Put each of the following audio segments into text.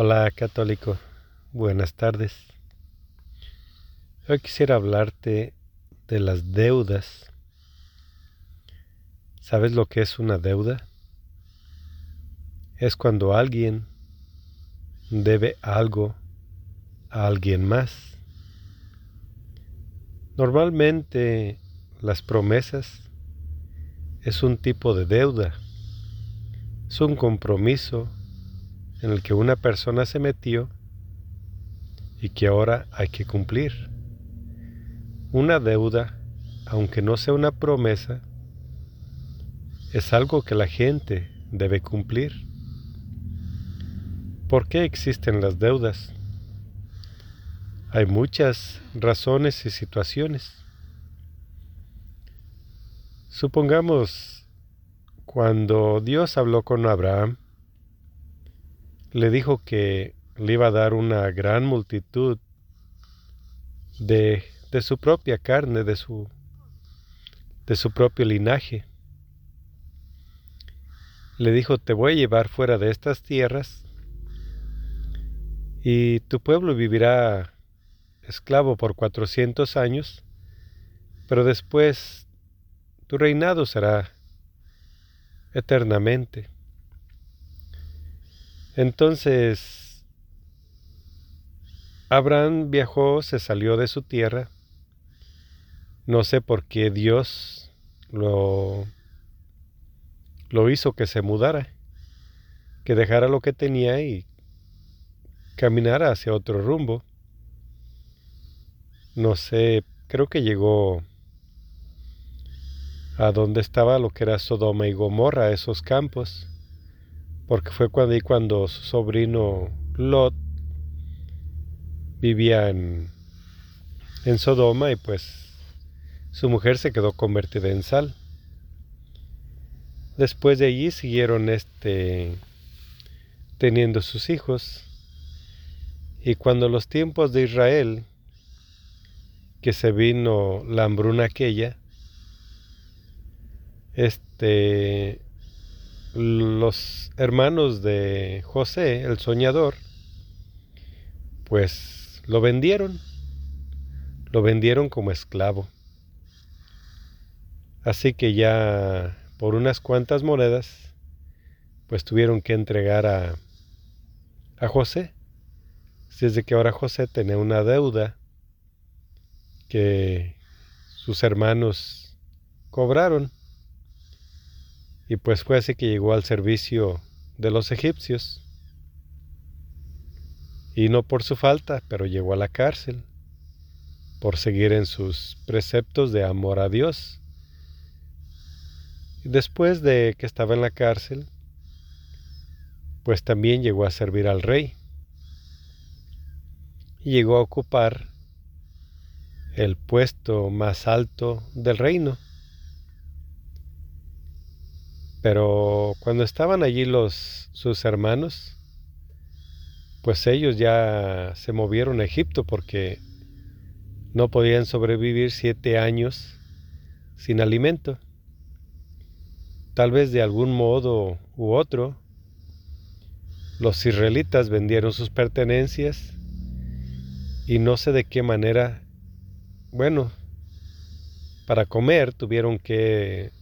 Hola católico, buenas tardes. Hoy quisiera hablarte de las deudas. ¿Sabes lo que es una deuda? Es cuando alguien debe algo a alguien más. Normalmente las promesas es un tipo de deuda, es un compromiso en el que una persona se metió y que ahora hay que cumplir. Una deuda, aunque no sea una promesa, es algo que la gente debe cumplir. ¿Por qué existen las deudas? Hay muchas razones y situaciones. Supongamos cuando Dios habló con Abraham, le dijo que le iba a dar una gran multitud de, de su propia carne, de su, de su propio linaje. Le dijo, te voy a llevar fuera de estas tierras y tu pueblo vivirá esclavo por cuatrocientos años, pero después tu reinado será eternamente. Entonces, Abraham viajó, se salió de su tierra. No sé por qué Dios lo, hizo que se mudara, que dejara lo que tenía y caminara hacia otro rumbo. No sé, creo que llegó a donde estaba lo que era Sodoma y Gomorra, esos campos porque fue cuando, cuando su sobrino Lot vivía en, en Sodoma y pues su mujer se quedó convertida en sal. Después de allí siguieron este teniendo sus hijos y cuando los tiempos de Israel que se vino la hambruna aquella este los hermanos de José, el soñador, pues lo vendieron, lo vendieron como esclavo. Así que ya por unas cuantas monedas, pues tuvieron que entregar a, a José. Desde que ahora José tenía una deuda que sus hermanos cobraron. Y pues fue así que llegó al servicio de los egipcios. Y no por su falta, pero llegó a la cárcel, por seguir en sus preceptos de amor a Dios. Después de que estaba en la cárcel, pues también llegó a servir al rey. Y llegó a ocupar el puesto más alto del reino. Pero cuando estaban allí los sus hermanos, pues ellos ya se movieron a Egipto porque no podían sobrevivir siete años sin alimento. Tal vez de algún modo u otro, los israelitas vendieron sus pertenencias y no sé de qué manera, bueno, para comer tuvieron que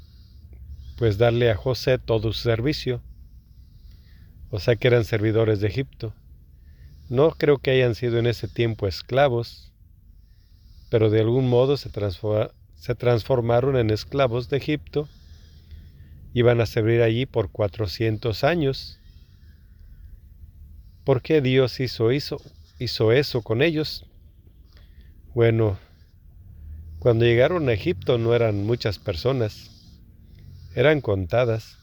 pues darle a José todo su servicio. O sea que eran servidores de Egipto. No creo que hayan sido en ese tiempo esclavos, pero de algún modo se, se transformaron en esclavos de Egipto. Iban a servir allí por 400 años. ¿Por qué Dios hizo, hizo, hizo eso con ellos? Bueno, cuando llegaron a Egipto no eran muchas personas eran contadas.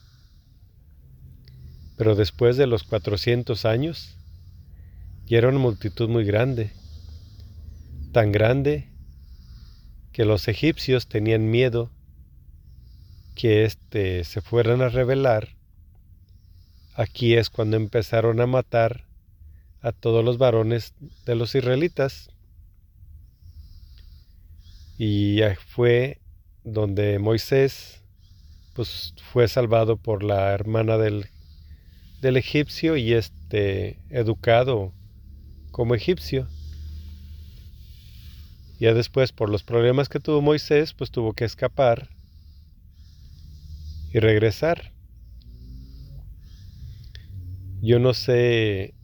Pero después de los cuatrocientos años, ya era una multitud muy grande, tan grande que los egipcios tenían miedo que éste se fueran a rebelar. Aquí es cuando empezaron a matar a todos los varones de los israelitas. Y fue donde Moisés pues fue salvado por la hermana del, del egipcio y este educado como egipcio. Ya después, por los problemas que tuvo Moisés, pues tuvo que escapar y regresar. Yo no sé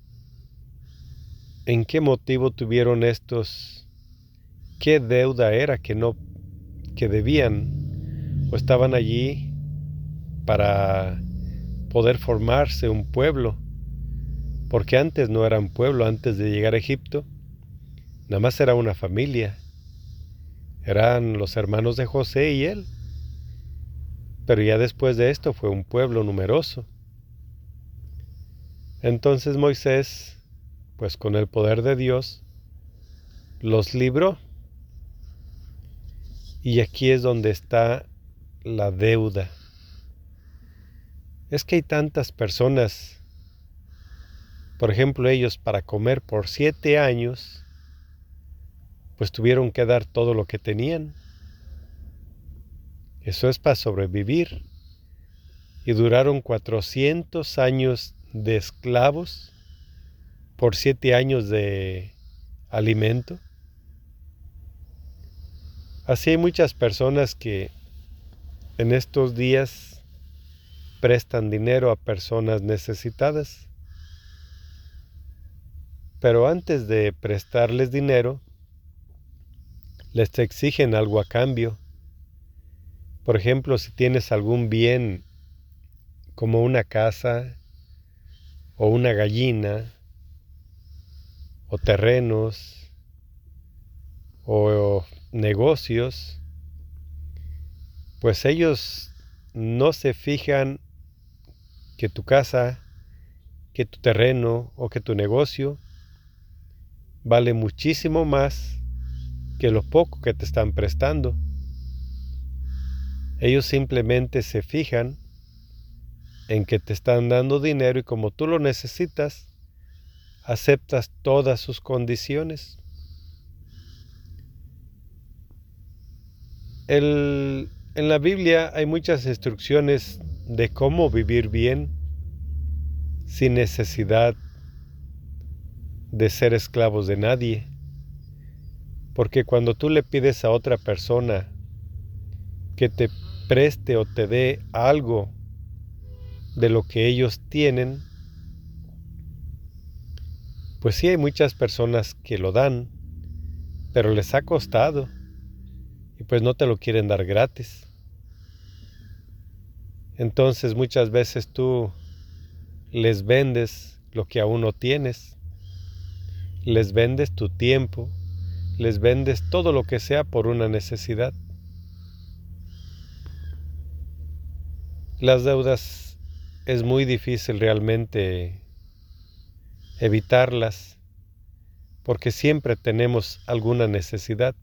en qué motivo tuvieron estos, qué deuda era que no, que debían o estaban allí para poder formarse un pueblo, porque antes no eran pueblo, antes de llegar a Egipto, nada más era una familia, eran los hermanos de José y él, pero ya después de esto fue un pueblo numeroso. Entonces Moisés, pues con el poder de Dios, los libró. Y aquí es donde está la deuda. Es que hay tantas personas, por ejemplo ellos para comer por siete años, pues tuvieron que dar todo lo que tenían. Eso es para sobrevivir. Y duraron 400 años de esclavos por siete años de alimento. Así hay muchas personas que en estos días prestan dinero a personas necesitadas. Pero antes de prestarles dinero, les exigen algo a cambio. Por ejemplo, si tienes algún bien como una casa, o una gallina, o terrenos, o negocios, pues ellos no se fijan que tu casa, que tu terreno o que tu negocio vale muchísimo más que lo poco que te están prestando. Ellos simplemente se fijan en que te están dando dinero y como tú lo necesitas, aceptas todas sus condiciones. en la Biblia hay muchas instrucciones de cómo vivir bien sin necesidad de ser esclavos de nadie. Porque cuando tú le pides a otra persona que te preste o te dé algo de lo que ellos tienen, pues sí hay muchas personas que lo dan, pero les ha costado y pues no te lo quieren dar gratis. Entonces muchas veces tú les vendes lo que aún no tienes, les vendes tu tiempo, les vendes todo lo que sea por una necesidad. Las deudas es muy difícil realmente evitarlas porque siempre tenemos alguna necesidad.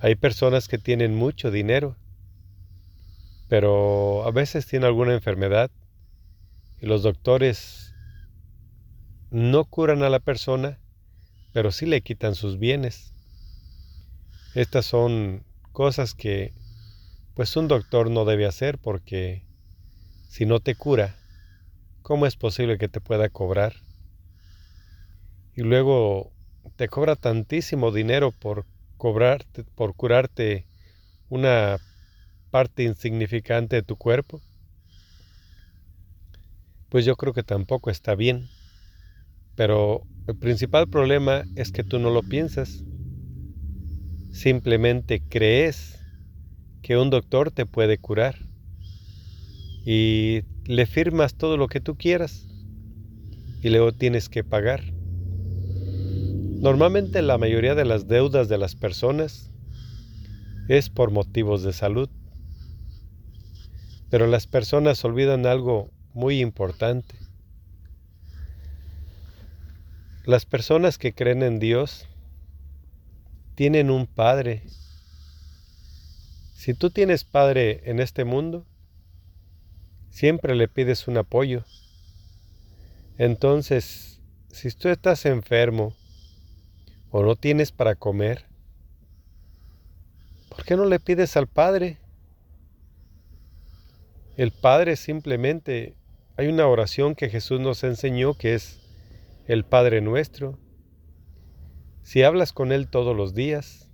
Hay personas que tienen mucho dinero, pero a veces tienen alguna enfermedad y los doctores no curan a la persona, pero sí le quitan sus bienes. Estas son cosas que pues un doctor no debe hacer porque si no te cura, ¿cómo es posible que te pueda cobrar? Y luego te cobra tantísimo dinero por cobrarte, por curarte una parte insignificante de tu cuerpo. Pues yo creo que tampoco está bien. Pero el principal problema es que tú no lo piensas. Simplemente crees que un doctor te puede curar y le firmas todo lo que tú quieras y luego tienes que pagar. Normalmente la mayoría de las deudas de las personas es por motivos de salud, pero las personas olvidan algo muy importante. Las personas que creen en Dios tienen un Padre. Si tú tienes Padre en este mundo, siempre le pides un apoyo. Entonces, si tú estás enfermo o no tienes para comer, ¿por qué no le pides al Padre? El Padre simplemente hay una oración que Jesús nos enseñó que es el Padre nuestro. Si hablas con Él todos los días,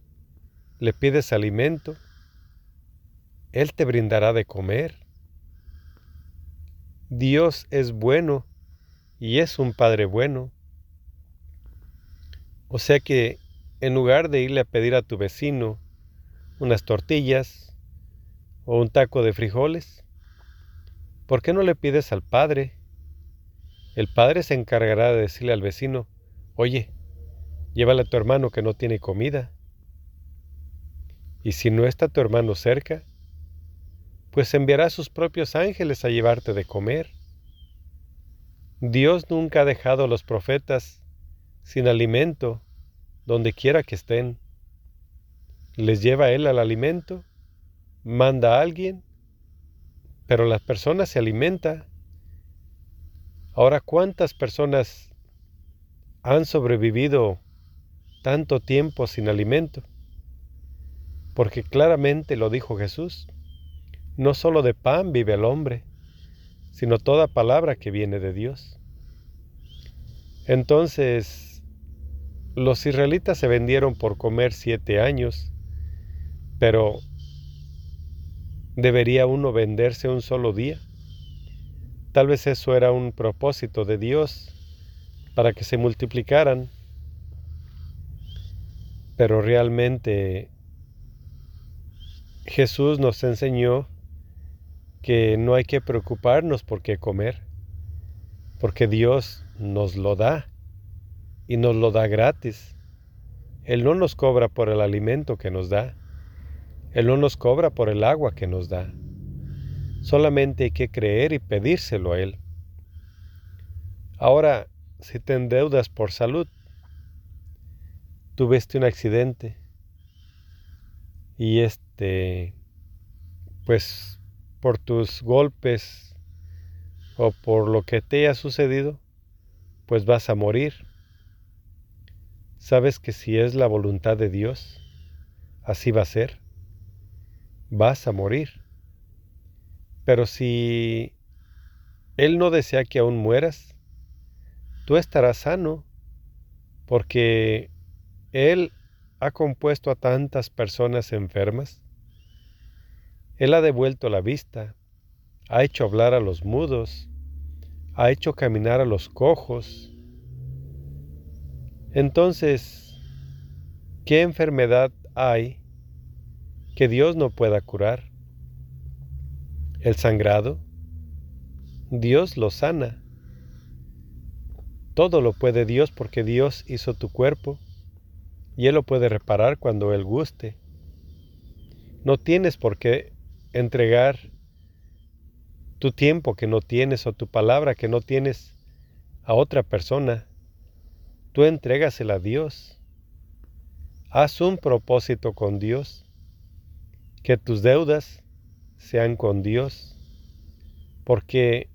le pides alimento, Él te brindará de comer. Dios es bueno y es un Padre bueno. O sea que en lugar de irle a pedir a tu vecino unas tortillas o un taco de frijoles, ¿por qué no le pides al Padre? El Padre se encargará de decirle al vecino, oye, llévale a tu hermano que no tiene comida. Y si no está tu hermano cerca, pues enviará a sus propios ángeles a llevarte de comer. Dios nunca ha dejado a los profetas sin alimento donde quiera que estén. Les lleva Él al alimento, manda a alguien, pero la persona se alimenta. Ahora, ¿cuántas personas han sobrevivido tanto tiempo sin alimento? Porque claramente lo dijo Jesús. No solo de pan vive el hombre, sino toda palabra que viene de Dios. Entonces, los israelitas se vendieron por comer siete años, pero ¿debería uno venderse un solo día? Tal vez eso era un propósito de Dios para que se multiplicaran, pero realmente Jesús nos enseñó que no hay que preocuparnos por qué comer, porque Dios nos lo da y nos lo da gratis. Él no nos cobra por el alimento que nos da, Él no nos cobra por el agua que nos da. Solamente hay que creer y pedírselo a Él. Ahora, si te endeudas por salud, tuviste un accidente y este, pues por tus golpes o por lo que te haya sucedido, pues vas a morir. Sabes que si es la voluntad de Dios, así va a ser. Vas a morir. Pero si Él no desea que aún mueras, tú estarás sano, porque Él ha compuesto a tantas personas enfermas él ha devuelto la vista, ha hecho hablar a los mudos, ha hecho caminar a los cojos. Entonces, ¿qué enfermedad hay que Dios no pueda curar? ¿El sangrado? Dios lo sana. Todo lo puede Dios porque Dios hizo tu cuerpo y Él lo puede reparar cuando Él guste. No tienes por qué entregar tu tiempo que no tienes o tu palabra que no tienes a otra persona. Tú entrégasela a Dios. Haz un propósito con Dios. Que tus deudas sean con Dios. Porque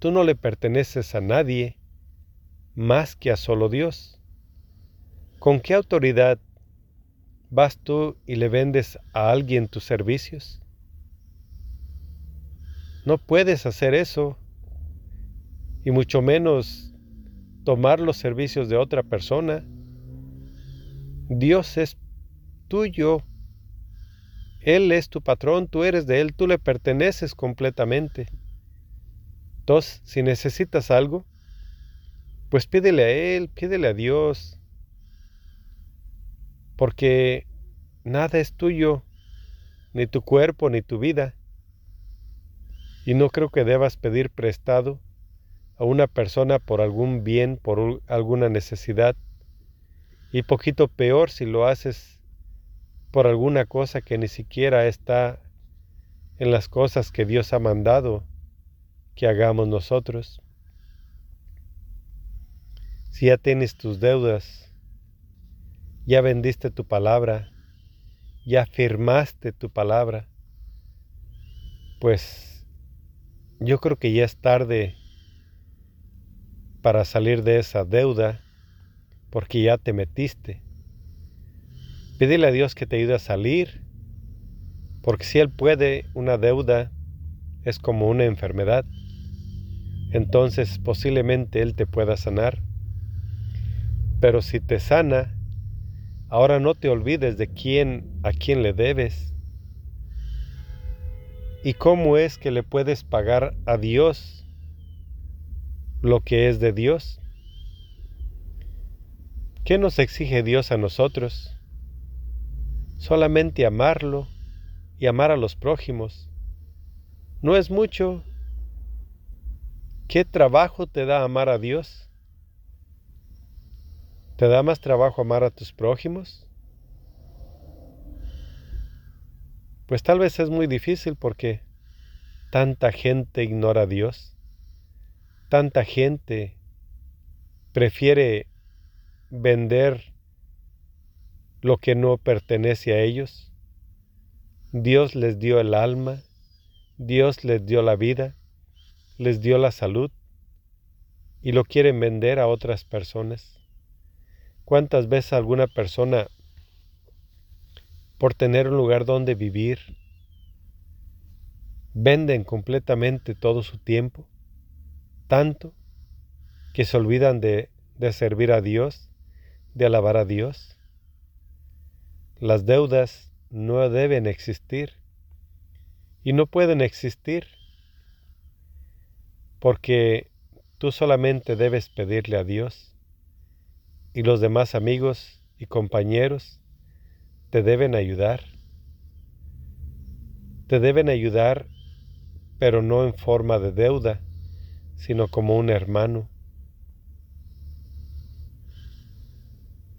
tú no le perteneces a nadie más que a solo Dios. ¿Con qué autoridad vas tú y le vendes a alguien tus servicios? No puedes hacer eso y mucho menos tomar los servicios de otra persona. Dios es tuyo. Él es tu patrón, tú eres de Él, tú le perteneces completamente. Entonces, si necesitas algo, pues pídele a Él, pídele a Dios, porque nada es tuyo, ni tu cuerpo, ni tu vida. Y no creo que debas pedir prestado a una persona por algún bien, por alguna necesidad. Y poquito peor si lo haces por alguna cosa que ni siquiera está en las cosas que Dios ha mandado que hagamos nosotros. Si ya tienes tus deudas, ya vendiste tu palabra, ya firmaste tu palabra, pues yo creo que ya es tarde para salir de esa deuda porque ya te metiste. Pídele a Dios que te ayude a salir, porque si Él puede, una deuda es como una enfermedad. entonces posiblemente Él te pueda sanar. Pero si te sana, ahora no te olvides de quién a quién le debes. ¿Y cómo es que le puedes pagar a Dios lo que es de Dios? ¿Qué nos exige Dios a nosotros? Solamente amarlo y amar a los prójimos. ¿No es mucho? ¿Qué trabajo te da amar a Dios? ¿Te da más trabajo amar a tus prójimos? Pues tal vez es muy difícil porque tanta gente ignora a Dios, tanta gente prefiere vender lo que no pertenece a ellos. Dios les dio el alma, Dios les dio la vida, les dio la salud y lo quieren vender a otras personas. ¿Cuántas veces alguna persona, por tener un lugar donde vivir, venden completamente todo su tiempo, tanto que se olvidan de, de servir a Dios, de alabar a Dios? Las deudas no deben existir y no pueden existir porque tú solamente debes pedirle a Dios y los demás amigos y compañeros te deben ayudar. Te deben ayudar, pero no en forma de deuda, sino como un hermano.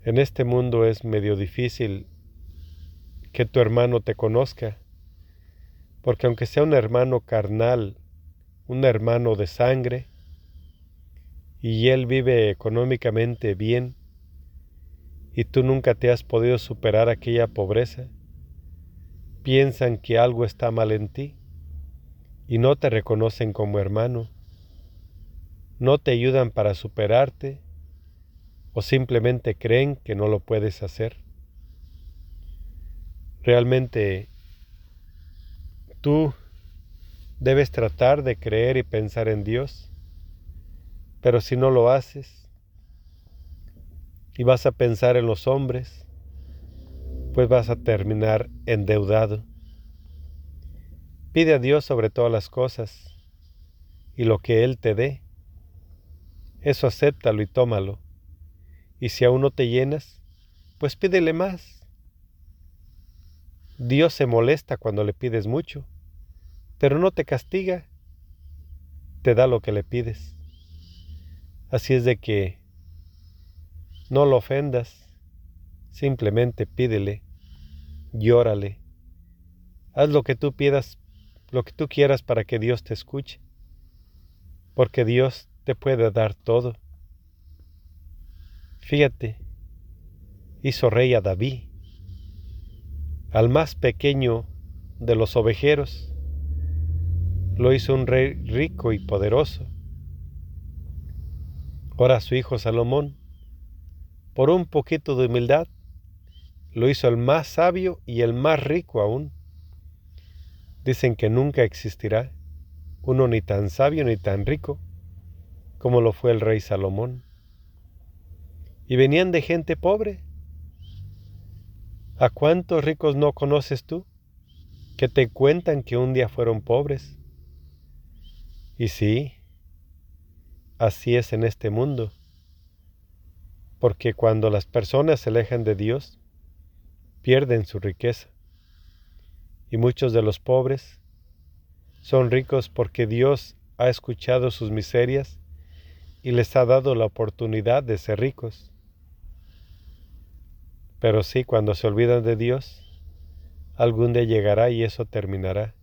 En este mundo es medio difícil que tu hermano te conozca porque aunque sea un hermano carnal, un hermano de sangre, y él vive económicamente bien, y tú nunca te has podido superar aquella pobreza, piensan que algo está mal en ti y no te reconocen como hermano, no te ayudan para superarte o simplemente creen que no lo puedes hacer. Realmente Tú debes tratar de creer y pensar en Dios, pero si no lo haces y vas a pensar en los hombres, pues vas a terminar endeudado. Pide a Dios sobre todas las cosas y lo que Él te dé, eso acéptalo y tómalo. Y si aún no te llenas, pues pídele más. Dios se molesta cuando le pides mucho, pero no te castiga, te da lo que le pides. Así es de que no lo ofendas, simplemente pídele, llórale, haz lo que tú pidas, lo que tú quieras para que Dios te escuche, porque Dios te puede dar todo. Fíjate, hizo rey a David al más pequeño de los ovejeros, lo hizo un rey rico y poderoso. Ahora su hijo Salomón, por un poquito de humildad, lo hizo el más sabio y el más rico aún. Dicen que nunca existirá uno ni tan sabio ni tan rico como lo fue el rey Salomón. Y venían de gente pobre, ¿A cuántos ricos no conoces tú que te cuentan que un día fueron pobres? Y sí, así es en este mundo, porque cuando las personas se alejan de Dios, pierden su riqueza. Y muchos de los pobres son ricos porque Dios ha escuchado sus miserias y les ha dado la oportunidad de ser ricos. Pero sí, cuando se olvidan de Dios, algún día llegará y eso terminará.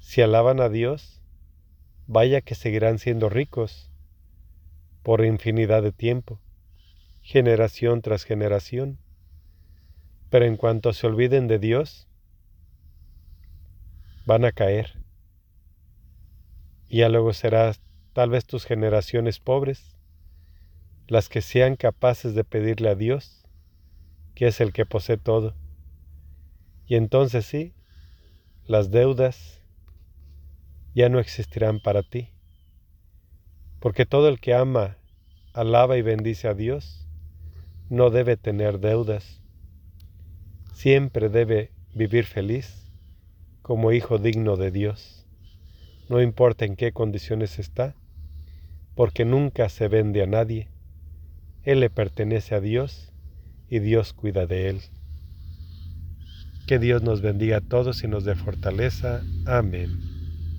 Si alaban a Dios, vaya que seguirán siendo ricos por infinidad de tiempo, generación tras generación. Pero en cuanto se olviden de Dios, van a caer. Y ya luego será tal vez tus generaciones pobres las que sean capaces de pedirle a Dios que es el que posee todo. Y entonces sí, las deudas ya no existirán para ti. Porque todo el que ama, alaba y bendice a Dios, no debe tener deudas. Siempre debe vivir feliz como hijo digno de Dios. No importa en qué condiciones está, porque nunca se vende a nadie. Él le pertenece a Dios y Dios cuida de él. Que Dios nos bendiga a todos y nos dé fortaleza. Amén.